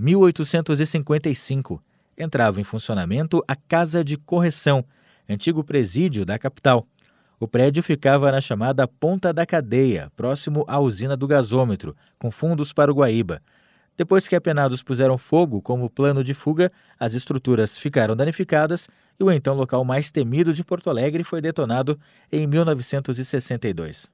1855, entrava em funcionamento a Casa de Correção, antigo presídio da capital. O prédio ficava na chamada Ponta da Cadeia, próximo à usina do gasômetro, com fundos para o Guaíba. Depois que apenados puseram fogo como plano de fuga, as estruturas ficaram danificadas e o então local mais temido de Porto Alegre foi detonado em 1962.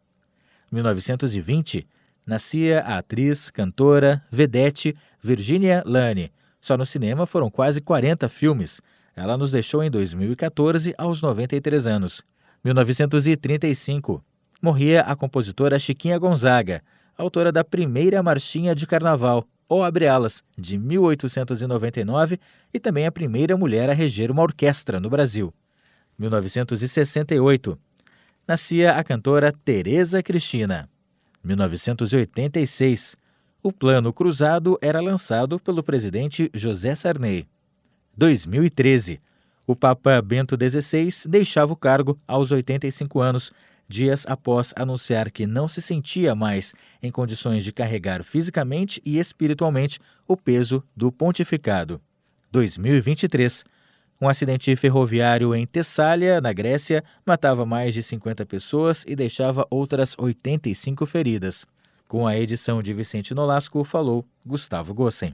Em 1920, nascia a atriz, cantora, vedete Virginia Lane. Só no cinema foram quase 40 filmes. Ela nos deixou em 2014, aos 93 anos. 1935, morria a compositora Chiquinha Gonzaga, autora da primeira marchinha de carnaval, ou Abre Alas, de 1899, e também a primeira mulher a reger uma orquestra no Brasil. 1968, nascia a cantora Tereza Cristina. 1986, o Plano Cruzado era lançado pelo presidente José Sarney. 2013, o Papa Bento XVI deixava o cargo aos 85 anos, dias após anunciar que não se sentia mais em condições de carregar fisicamente e espiritualmente o peso do pontificado. 2023. Um acidente ferroviário em Tessália, na Grécia, matava mais de 50 pessoas e deixava outras 85 feridas. Com a edição de Vicente Nolasco, falou Gustavo Gossen.